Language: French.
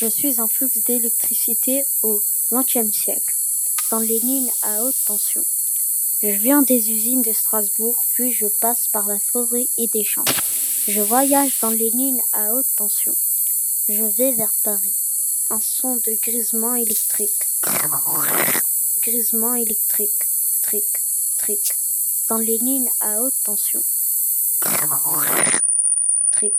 Je suis un flux d'électricité au XXe siècle, dans les lignes à haute tension. Je viens des usines de Strasbourg, puis je passe par la forêt et des champs. Je voyage dans les lignes à haute tension. Je vais vers Paris. Un son de grisement électrique. Grisement électrique. Tric, tric. Dans les lignes à haute tension. Tric.